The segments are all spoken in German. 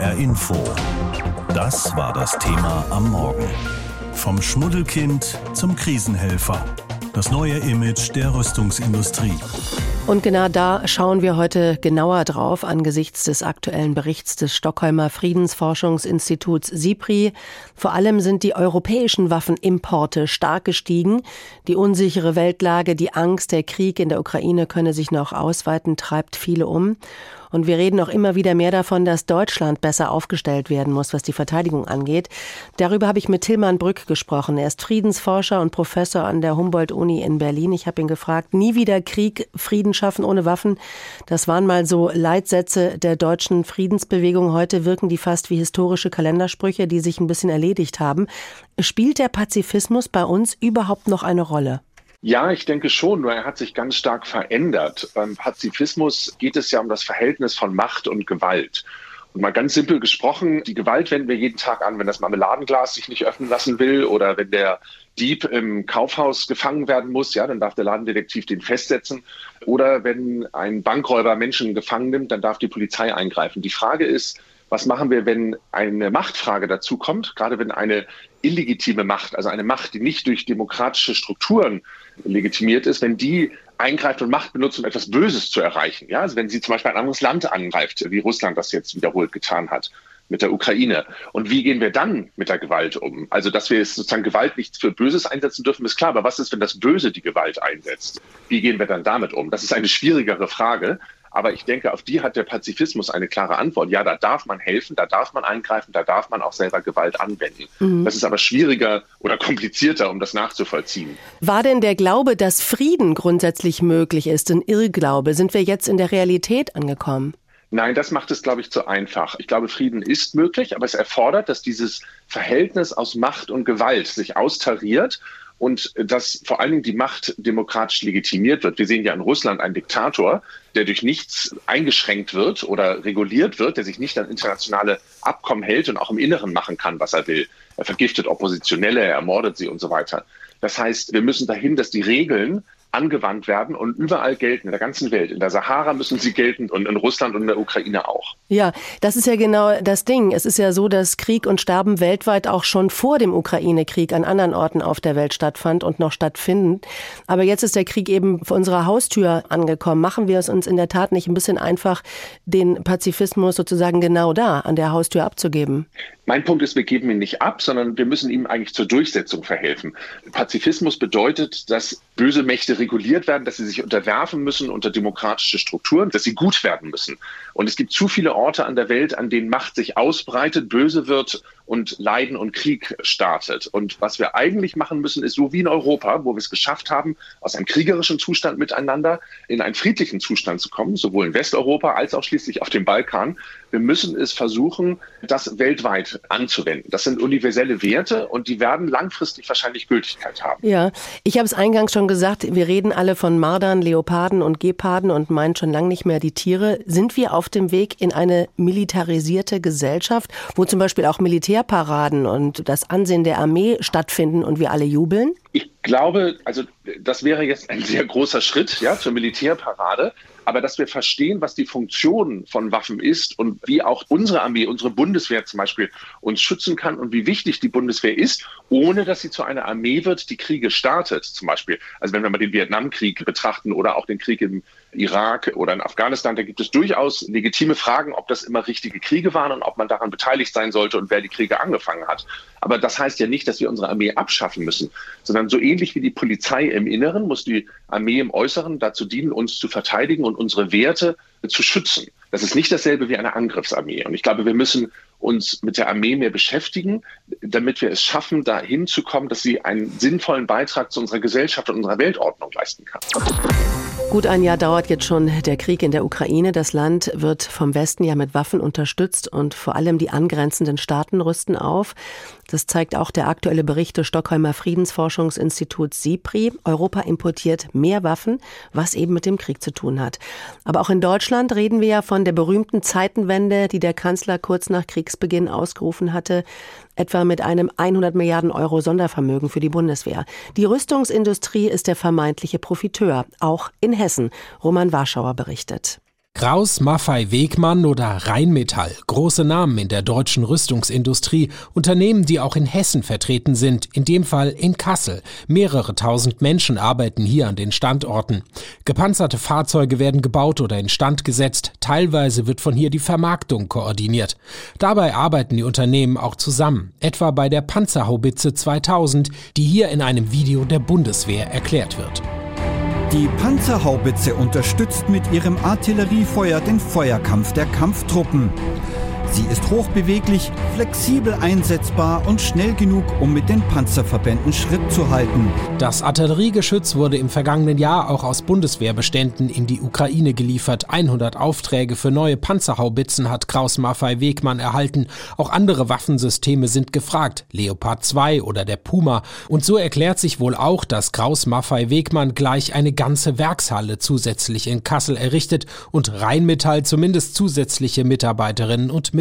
HR Info. Das war das Thema am Morgen. Vom Schmuddelkind zum Krisenhelfer. Das neue Image der Rüstungsindustrie. Und genau da schauen wir heute genauer drauf angesichts des aktuellen Berichts des Stockholmer Friedensforschungsinstituts SIPRI. Vor allem sind die europäischen Waffenimporte stark gestiegen. Die unsichere Weltlage, die Angst, der Krieg in der Ukraine könne sich noch ausweiten, treibt viele um. Und wir reden auch immer wieder mehr davon, dass Deutschland besser aufgestellt werden muss, was die Verteidigung angeht. Darüber habe ich mit Tilman Brück gesprochen. Er ist Friedensforscher und Professor an der Humboldt-Uni in Berlin. Ich habe ihn gefragt, nie wieder Krieg, Frieden schaffen ohne Waffen. Das waren mal so Leitsätze der deutschen Friedensbewegung. Heute wirken die fast wie historische Kalendersprüche, die sich ein bisschen erledigt haben. Spielt der Pazifismus bei uns überhaupt noch eine Rolle? Ja, ich denke schon, nur er hat sich ganz stark verändert. Beim Pazifismus geht es ja um das Verhältnis von Macht und Gewalt. Und mal ganz simpel gesprochen, die Gewalt wenden wir jeden Tag an, wenn das Marmeladenglas sich nicht öffnen lassen will oder wenn der Dieb im Kaufhaus gefangen werden muss, ja, dann darf der Ladendetektiv den festsetzen. Oder wenn ein Bankräuber Menschen gefangen nimmt, dann darf die Polizei eingreifen. Die Frage ist, was machen wir, wenn eine Machtfrage dazu kommt, gerade wenn eine illegitime Macht, also eine Macht, die nicht durch demokratische Strukturen legitimiert ist, wenn die eingreift und Macht benutzt, um etwas Böses zu erreichen. Ja, also wenn sie zum Beispiel ein anderes Land angreift, wie Russland das jetzt wiederholt getan hat mit der Ukraine. Und wie gehen wir dann mit der Gewalt um? Also, dass wir sozusagen Gewalt nicht für Böses einsetzen dürfen, ist klar. Aber was ist, wenn das Böse die Gewalt einsetzt? Wie gehen wir dann damit um? Das ist eine schwierigere Frage. Aber ich denke, auf die hat der Pazifismus eine klare Antwort. Ja, da darf man helfen, da darf man eingreifen, da darf man auch selber Gewalt anwenden. Mhm. Das ist aber schwieriger oder komplizierter, um das nachzuvollziehen. War denn der Glaube, dass Frieden grundsätzlich möglich ist, ein Irrglaube? Sind wir jetzt in der Realität angekommen? Nein, das macht es, glaube ich, zu einfach. Ich glaube, Frieden ist möglich, aber es erfordert, dass dieses Verhältnis aus Macht und Gewalt sich austariert und dass vor allen Dingen die Macht demokratisch legitimiert wird. Wir sehen ja in Russland einen Diktator, der durch nichts eingeschränkt wird oder reguliert wird, der sich nicht an internationale Abkommen hält und auch im Inneren machen kann, was er will. Er vergiftet Oppositionelle, er ermordet sie und so weiter. Das heißt, wir müssen dahin, dass die Regeln angewandt werden und überall gelten, in der ganzen Welt. In der Sahara müssen sie gelten und in Russland und in der Ukraine auch. Ja, das ist ja genau das Ding. Es ist ja so, dass Krieg und Sterben weltweit auch schon vor dem Ukraine-Krieg an anderen Orten auf der Welt stattfand und noch stattfinden. Aber jetzt ist der Krieg eben vor unserer Haustür angekommen. Machen wir es uns in der Tat nicht ein bisschen einfach, den Pazifismus sozusagen genau da an der Haustür abzugeben? Mein Punkt ist, wir geben ihn nicht ab, sondern wir müssen ihm eigentlich zur Durchsetzung verhelfen. Pazifismus bedeutet, dass böse Mächte reguliert werden, dass sie sich unterwerfen müssen unter demokratische Strukturen, dass sie gut werden müssen. Und es gibt zu viele Orte an der Welt, an denen Macht sich ausbreitet, böse wird und Leiden und Krieg startet. Und was wir eigentlich machen müssen, ist so wie in Europa, wo wir es geschafft haben, aus einem kriegerischen Zustand miteinander in einen friedlichen Zustand zu kommen, sowohl in Westeuropa als auch schließlich auf dem Balkan. Wir müssen es versuchen, das weltweit anzuwenden. Das sind universelle Werte und die werden langfristig wahrscheinlich Gültigkeit haben. Ja, ich habe es eingangs schon gesagt, wir reden alle von Mardern, Leoparden und Geparden und meinen schon lange nicht mehr die Tiere. Sind wir auf dem Weg in eine militarisierte Gesellschaft, wo zum Beispiel auch Militär Militärparaden und das Ansehen der Armee stattfinden und wir alle jubeln? Ich glaube, also das wäre jetzt ein sehr großer Schritt ja, zur Militärparade aber dass wir verstehen, was die Funktion von Waffen ist und wie auch unsere Armee, unsere Bundeswehr zum Beispiel uns schützen kann und wie wichtig die Bundeswehr ist, ohne dass sie zu einer Armee wird, die Kriege startet, zum Beispiel. Also wenn wir mal den Vietnamkrieg betrachten oder auch den Krieg im Irak oder in Afghanistan, da gibt es durchaus legitime Fragen, ob das immer richtige Kriege waren und ob man daran beteiligt sein sollte und wer die Kriege angefangen hat. Aber das heißt ja nicht, dass wir unsere Armee abschaffen müssen, sondern so ähnlich wie die Polizei im Inneren muss die Armee im Äußeren dazu dienen, uns zu verteidigen und unsere Werte zu schützen. Das ist nicht dasselbe wie eine Angriffsarmee. Und ich glaube, wir müssen uns mit der Armee mehr beschäftigen, damit wir es schaffen, dahin zu kommen, dass sie einen sinnvollen Beitrag zu unserer Gesellschaft und unserer Weltordnung leisten kann. Gut ein Jahr dauert jetzt schon der Krieg in der Ukraine. Das Land wird vom Westen ja mit Waffen unterstützt und vor allem die angrenzenden Staaten rüsten auf. Das zeigt auch der aktuelle Bericht des Stockholmer Friedensforschungsinstituts SIPRI. Europa importiert mehr Waffen, was eben mit dem Krieg zu tun hat. Aber auch in Deutschland reden wir ja von der berühmten Zeitenwende, die der Kanzler kurz nach Kriegsbeginn ausgerufen hatte, etwa mit einem 100 Milliarden Euro Sondervermögen für die Bundeswehr. Die Rüstungsindustrie ist der vermeintliche Profiteur, auch in Hessen. Roman Warschauer berichtet. Kraus, Maffei Wegmann oder Rheinmetall, große Namen in der deutschen Rüstungsindustrie, Unternehmen, die auch in Hessen vertreten sind, in dem Fall in Kassel. Mehrere tausend Menschen arbeiten hier an den Standorten. Gepanzerte Fahrzeuge werden gebaut oder instand gesetzt, teilweise wird von hier die Vermarktung koordiniert. Dabei arbeiten die Unternehmen auch zusammen, etwa bei der Panzerhaubitze 2000, die hier in einem Video der Bundeswehr erklärt wird. Die Panzerhaubitze unterstützt mit ihrem Artilleriefeuer den Feuerkampf der Kampftruppen. Sie ist hochbeweglich, flexibel einsetzbar und schnell genug, um mit den Panzerverbänden Schritt zu halten. Das Artilleriegeschütz wurde im vergangenen Jahr auch aus Bundeswehrbeständen in die Ukraine geliefert. 100 Aufträge für neue Panzerhaubitzen hat Kraus Maffei Wegmann erhalten. Auch andere Waffensysteme sind gefragt, Leopard 2 oder der Puma. Und so erklärt sich wohl auch, dass Kraus Maffei Wegmann gleich eine ganze Werkshalle zusätzlich in Kassel errichtet und Rheinmetall zumindest zusätzliche Mitarbeiterinnen und Mitarbeiter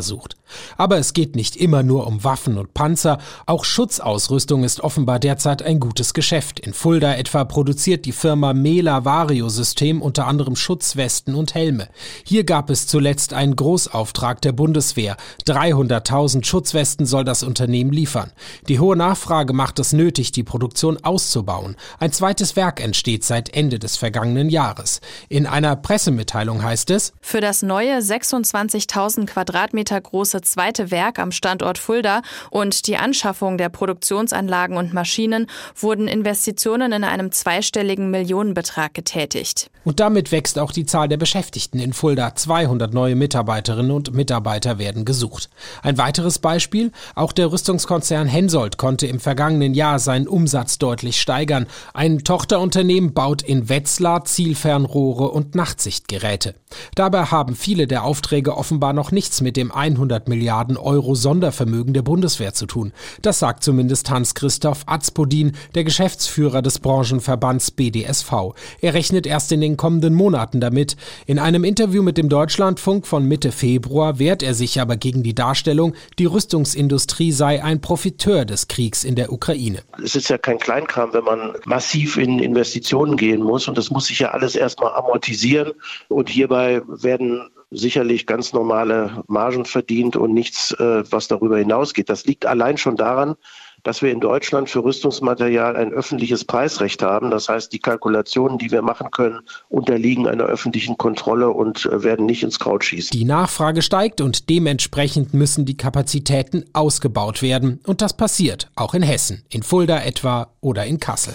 sucht. Aber es geht nicht immer nur um Waffen und Panzer, auch Schutzausrüstung ist offenbar derzeit ein gutes Geschäft. In Fulda etwa produziert die Firma Mela Vario System unter anderem Schutzwesten und Helme. Hier gab es zuletzt einen Großauftrag der Bundeswehr. 300.000 Schutzwesten soll das Unternehmen liefern. Die hohe Nachfrage macht es nötig, die Produktion auszubauen. Ein zweites Werk entsteht seit Ende des vergangenen Jahres. In einer Pressemitteilung heißt es, für das neue 26.000 Quadratmeter große zweite Werk am Standort Fulda und die Anschaffung der Produktionsanlagen und Maschinen wurden Investitionen in einem zweistelligen Millionenbetrag getätigt. Und damit wächst auch die Zahl der Beschäftigten in Fulda. 200 neue Mitarbeiterinnen und Mitarbeiter werden gesucht. Ein weiteres Beispiel, auch der Rüstungskonzern Hensoldt konnte im vergangenen Jahr seinen Umsatz deutlich steigern. Ein Tochterunternehmen baut in Wetzlar Zielfernrohre und Nachtsichtgeräte. Dabei haben viele der Aufträge offenbar noch nichts mit dem 100 Milliarden Euro Sondervermögen der Bundeswehr zu tun. Das sagt zumindest Hans-Christoph Azpodin, der Geschäftsführer des Branchenverbands BDSV. Er rechnet erst in den kommenden Monaten damit. In einem Interview mit dem Deutschlandfunk von Mitte Februar wehrt er sich aber gegen die Darstellung, die Rüstungsindustrie sei ein Profiteur des Kriegs in der Ukraine. Es ist ja kein Kleinkram, wenn man massiv in Investitionen gehen muss und das muss sich ja alles erstmal amortisieren und hierbei werden sicherlich ganz normale Margen verdient und nichts, äh, was darüber hinausgeht. Das liegt allein schon daran, dass wir in Deutschland für Rüstungsmaterial ein öffentliches Preisrecht haben. Das heißt, die Kalkulationen, die wir machen können, unterliegen einer öffentlichen Kontrolle und äh, werden nicht ins Kraut schießen. Die Nachfrage steigt und dementsprechend müssen die Kapazitäten ausgebaut werden. Und das passiert auch in Hessen, in Fulda etwa oder in Kassel.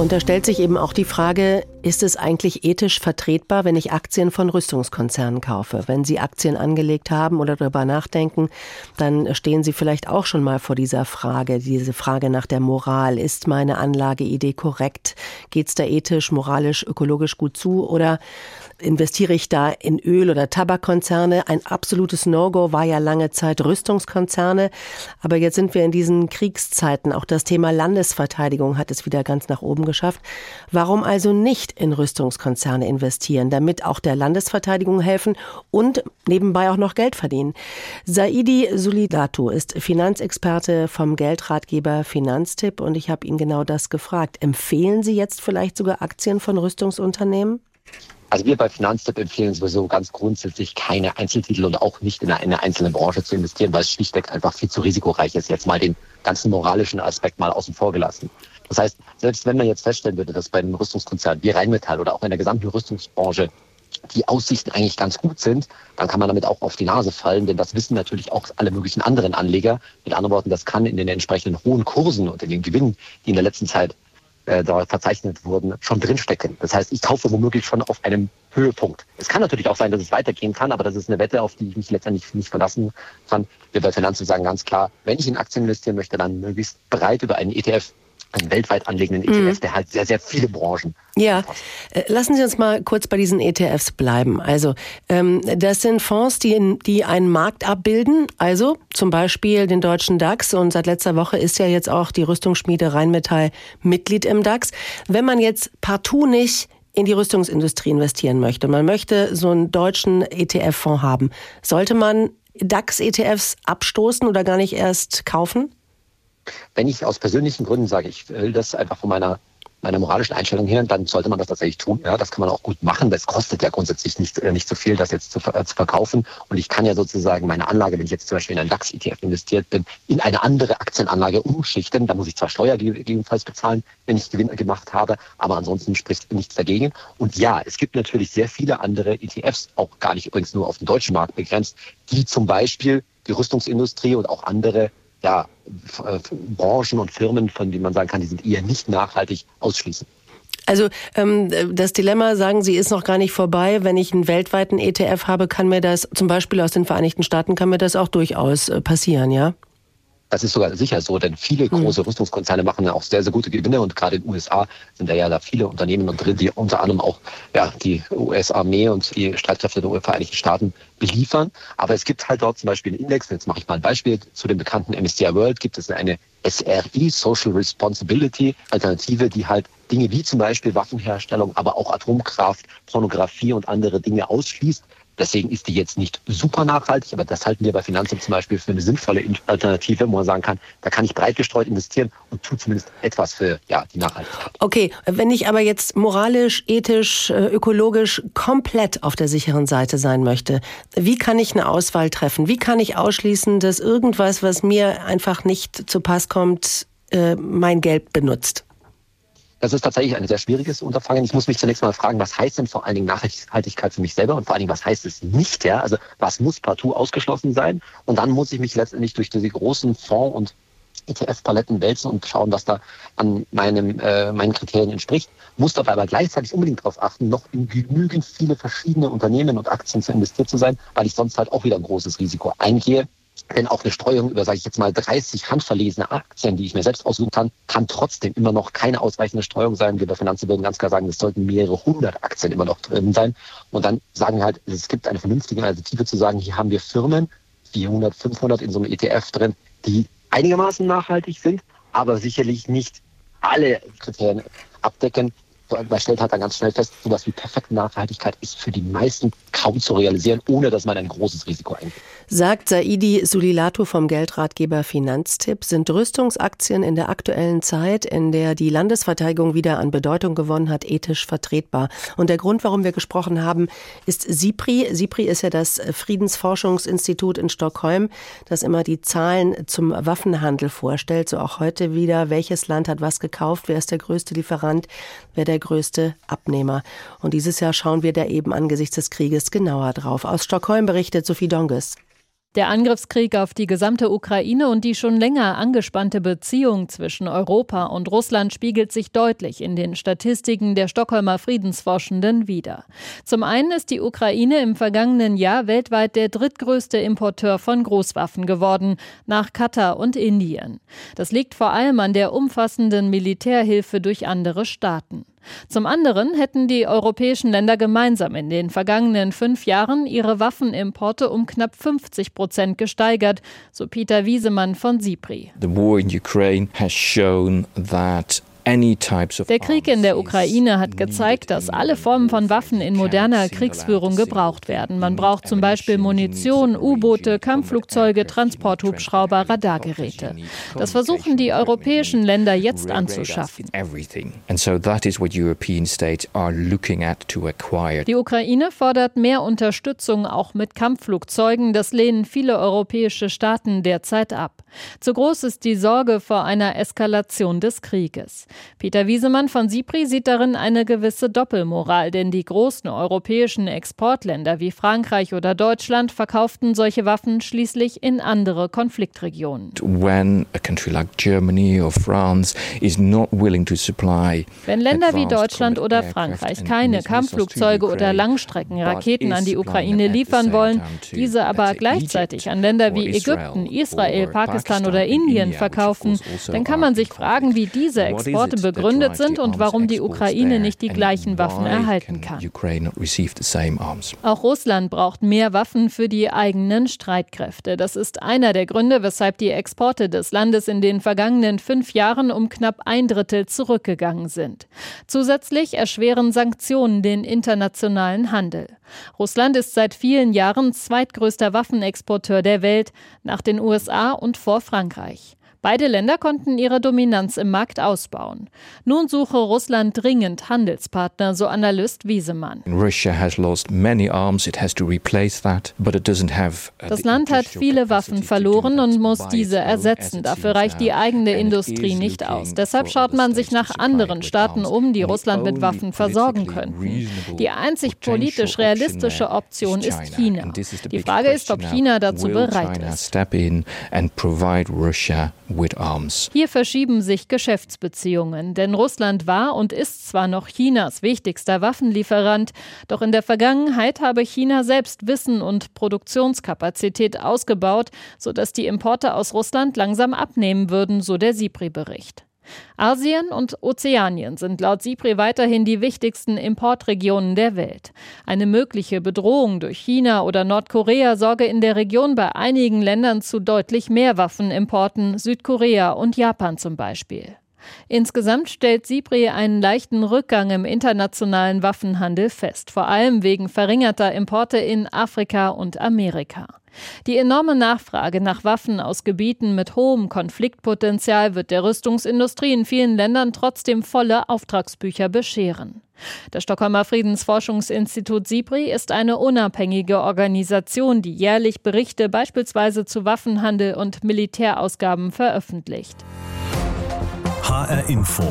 Und da stellt sich eben auch die Frage, ist es eigentlich ethisch vertretbar, wenn ich Aktien von Rüstungskonzernen kaufe? Wenn Sie Aktien angelegt haben oder darüber nachdenken, dann stehen Sie vielleicht auch schon mal vor dieser Frage, diese Frage nach der Moral. Ist meine Anlageidee korrekt? Geht es da ethisch, moralisch, ökologisch gut zu? Oder investiere ich da in Öl- oder Tabakkonzerne? Ein absolutes No-Go war ja lange Zeit Rüstungskonzerne. Aber jetzt sind wir in diesen Kriegszeiten. Auch das Thema Landesverteidigung hat es wieder ganz nach oben geschafft. Warum also nicht in Rüstungskonzerne investieren, damit auch der Landesverteidigung helfen und nebenbei auch noch Geld verdienen? Saidi Sulidatu ist Finanzexperte vom Geldratgeber Finanztipp und ich habe ihn genau das gefragt. Empfehlen Sie jetzt vielleicht sogar Aktien von Rüstungsunternehmen? Also wir bei Finanztipp empfehlen sowieso ganz grundsätzlich keine Einzeltitel und auch nicht in eine einzelne Branche zu investieren, weil es schlichtweg einfach viel zu risikoreich ist. Jetzt mal den ganzen moralischen Aspekt mal außen vor gelassen. Das heißt, selbst wenn man jetzt feststellen würde, dass bei einem Rüstungskonzern wie Rheinmetall oder auch in der gesamten Rüstungsbranche die Aussichten eigentlich ganz gut sind, dann kann man damit auch auf die Nase fallen, denn das wissen natürlich auch alle möglichen anderen Anleger. Mit anderen Worten, das kann in den entsprechenden hohen Kursen und in den Gewinnen, die in der letzten Zeit äh, da verzeichnet wurden, schon drinstecken. Das heißt, ich kaufe womöglich schon auf einem Höhepunkt. Es kann natürlich auch sein, dass es weitergehen kann, aber das ist eine Wette, auf die ich mich letztendlich nicht verlassen kann. Wir bei Finanzen sagen ganz klar, wenn ich in Aktien investieren möchte, dann möglichst breit über einen ETF einen weltweit anlegenden ETF, mhm. der halt sehr, sehr viele Branchen. Ja, äh, lassen Sie uns mal kurz bei diesen ETFs bleiben. Also ähm, das sind Fonds, die, die einen Markt abbilden, also zum Beispiel den deutschen DAX und seit letzter Woche ist ja jetzt auch die Rüstungsschmiede Rheinmetall Mitglied im DAX. Wenn man jetzt partout nicht in die Rüstungsindustrie investieren möchte, man möchte so einen deutschen ETF-Fonds haben, sollte man DAX-ETFs abstoßen oder gar nicht erst kaufen? Wenn ich aus persönlichen Gründen sage, ich will das einfach von meiner meiner moralischen Einstellung her, dann sollte man das tatsächlich tun. Ja, das kann man auch gut machen. Das kostet ja grundsätzlich nicht, äh, nicht so viel, das jetzt zu, äh, zu verkaufen. Und ich kann ja sozusagen meine Anlage, wenn ich jetzt zum Beispiel in einen DAX-ETF investiert bin, in eine andere Aktienanlage umschichten. Da muss ich zwar Steuer gegebenenfalls bezahlen, wenn ich Gewinn gemacht habe, aber ansonsten spricht nichts dagegen. Und ja, es gibt natürlich sehr viele andere ETFs, auch gar nicht übrigens nur auf den deutschen Markt begrenzt, die zum Beispiel die Rüstungsindustrie und auch andere ja, Branchen und Firmen, von denen man sagen kann, die sind eher nicht nachhaltig ausschließen. Also ähm, das Dilemma, sagen Sie, ist noch gar nicht vorbei. Wenn ich einen weltweiten ETF habe, kann mir das zum Beispiel aus den Vereinigten Staaten, kann mir das auch durchaus äh, passieren, ja? Das ist sogar sicher so, denn viele hm. große Rüstungskonzerne machen auch sehr, sehr gute Gewinne und gerade in den USA sind da ja da viele Unternehmen drin, die unter anderem auch ja, die US-Armee und die Streitkräfte der Vereinigten Staaten beliefern. Aber es gibt halt dort zum Beispiel einen Index, jetzt mache ich mal ein Beispiel, zu dem bekannten MSCI World gibt es eine SRI, Social Responsibility Alternative, die halt Dinge wie zum Beispiel Waffenherstellung, aber auch Atomkraft, Pornografie und andere Dinge ausschließt. Deswegen ist die jetzt nicht super nachhaltig, aber das halten wir bei Finanzamt zum Beispiel für eine sinnvolle Alternative, wo man sagen kann, da kann ich breit gestreut investieren und tut zumindest etwas für ja, die Nachhaltigkeit. Okay, wenn ich aber jetzt moralisch, ethisch, äh, ökologisch komplett auf der sicheren Seite sein möchte, wie kann ich eine Auswahl treffen? Wie kann ich ausschließen, dass irgendwas, was mir einfach nicht zu Pass kommt, äh, mein Geld benutzt? Das ist tatsächlich ein sehr schwieriges Unterfangen. Ich muss mich zunächst mal fragen, was heißt denn vor allen Dingen Nachhaltigkeit für mich selber und vor allen Dingen, was heißt es nicht? Ja? Also was muss partout ausgeschlossen sein? Und dann muss ich mich letztendlich durch diese großen Fonds und ETF-Paletten wälzen und schauen, was da an meinem, äh, meinen Kriterien entspricht. Muss dabei aber gleichzeitig unbedingt darauf achten, noch in genügend viele verschiedene Unternehmen und Aktien zu investiert zu sein, weil ich sonst halt auch wieder ein großes Risiko eingehe, denn auch eine Streuung über, sage ich jetzt mal, 30 handverlesene Aktien, die ich mir selbst aussuchen kann, kann trotzdem immer noch keine ausreichende Streuung sein. Wir bei Finanzen würden ganz klar sagen, es sollten mehrere hundert Aktien immer noch drin sein. Und dann sagen wir halt, es gibt eine vernünftige Alternative zu sagen, hier haben wir Firmen, 400, 500 in so einem ETF drin, die einigermaßen nachhaltig sind, aber sicherlich nicht alle Kriterien abdecken, man stellt halt dann ganz schnell fest, sowas wie perfekte Nachhaltigkeit ist für die meisten kaum zu realisieren, ohne dass man ein großes Risiko eingeht. Sagt Saidi Sulilato vom Geldratgeber Finanztipp, sind Rüstungsaktien in der aktuellen Zeit, in der die Landesverteidigung wieder an Bedeutung gewonnen hat, ethisch vertretbar. Und der Grund, warum wir gesprochen haben, ist SIPRI. SIPRI ist ja das Friedensforschungsinstitut in Stockholm, das immer die Zahlen zum Waffenhandel vorstellt. So auch heute wieder, welches Land hat was gekauft, wer ist der größte Lieferant, wer der größte Abnehmer. Und dieses Jahr schauen wir da eben angesichts des Krieges genauer drauf. Aus Stockholm berichtet Sophie Donges. Der Angriffskrieg auf die gesamte Ukraine und die schon länger angespannte Beziehung zwischen Europa und Russland spiegelt sich deutlich in den Statistiken der Stockholmer Friedensforschenden wider. Zum einen ist die Ukraine im vergangenen Jahr weltweit der drittgrößte Importeur von Großwaffen geworden, nach Katar und Indien. Das liegt vor allem an der umfassenden Militärhilfe durch andere Staaten. Zum anderen hätten die europäischen Länder gemeinsam in den vergangenen fünf Jahren ihre Waffenimporte um knapp 50 Prozent gesteigert, so Peter Wiesemann von SIPRI. The war in Ukraine has shown that der Krieg in der Ukraine hat gezeigt, dass alle Formen von Waffen in moderner Kriegsführung gebraucht werden. Man braucht zum Beispiel Munition, U-Boote, Kampfflugzeuge, Transporthubschrauber, Radargeräte. Das versuchen die europäischen Länder jetzt anzuschaffen. Die Ukraine fordert mehr Unterstützung auch mit Kampfflugzeugen. Das lehnen viele europäische Staaten derzeit ab. Zu groß ist die Sorge vor einer Eskalation des Krieges. Peter Wiesemann von SIPRI sieht darin eine gewisse Doppelmoral, denn die großen europäischen Exportländer wie Frankreich oder Deutschland verkauften solche Waffen schließlich in andere Konfliktregionen. Wenn Länder wie Deutschland oder Frankreich keine Kampfflugzeuge oder Langstreckenraketen an die Ukraine liefern wollen, diese aber gleichzeitig an Länder wie Ägypten, Israel, Pakistan oder Indien verkaufen, dann kann man sich fragen, wie diese Exporte Exporte begründet sind und warum die Ukraine nicht die gleichen Waffen erhalten kann. Auch Russland braucht mehr Waffen für die eigenen Streitkräfte. Das ist einer der Gründe, weshalb die Exporte des Landes in den vergangenen fünf Jahren um knapp ein Drittel zurückgegangen sind. Zusätzlich erschweren Sanktionen den internationalen Handel. Russland ist seit vielen Jahren zweitgrößter Waffenexporteur der Welt nach den USA und vor Frankreich. Beide Länder konnten ihre Dominanz im Markt ausbauen. Nun suche Russland dringend Handelspartner, so Analyst Wiesemann. Uh, Das Land hat viele Waffen verloren und muss diese ersetzen. Dafür reicht die eigene Industrie nicht aus. Deshalb schaut man sich nach anderen Staaten um, die Russland mit Waffen versorgen könnten. Die einzig politisch realistische Option ist China. Die Frage ist, ob China dazu bereit ist. Hier verschieben sich Geschäftsbeziehungen, denn Russland war und ist zwar noch Chinas wichtigster Waffenlieferant, doch in der Vergangenheit habe China selbst Wissen und Produktionskapazität ausgebaut, sodass die Importe aus Russland langsam abnehmen würden, so der SIPRI-Bericht. Asien und Ozeanien sind laut SIPRI weiterhin die wichtigsten Importregionen der Welt. Eine mögliche Bedrohung durch China oder Nordkorea sorge in der Region bei einigen Ländern zu deutlich mehr Waffenimporten, Südkorea und Japan zum Beispiel. Insgesamt stellt SIPRI einen leichten Rückgang im internationalen Waffenhandel fest, vor allem wegen verringerter Importe in Afrika und Amerika. Die enorme Nachfrage nach Waffen aus Gebieten mit hohem Konfliktpotenzial wird der Rüstungsindustrie in vielen Ländern trotzdem volle Auftragsbücher bescheren. Das Stockholmer Friedensforschungsinstitut SIPRI ist eine unabhängige Organisation, die jährlich Berichte beispielsweise zu Waffenhandel und Militärausgaben veröffentlicht. HR Info.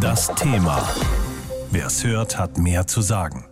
Das Thema. Wer es hört, hat mehr zu sagen.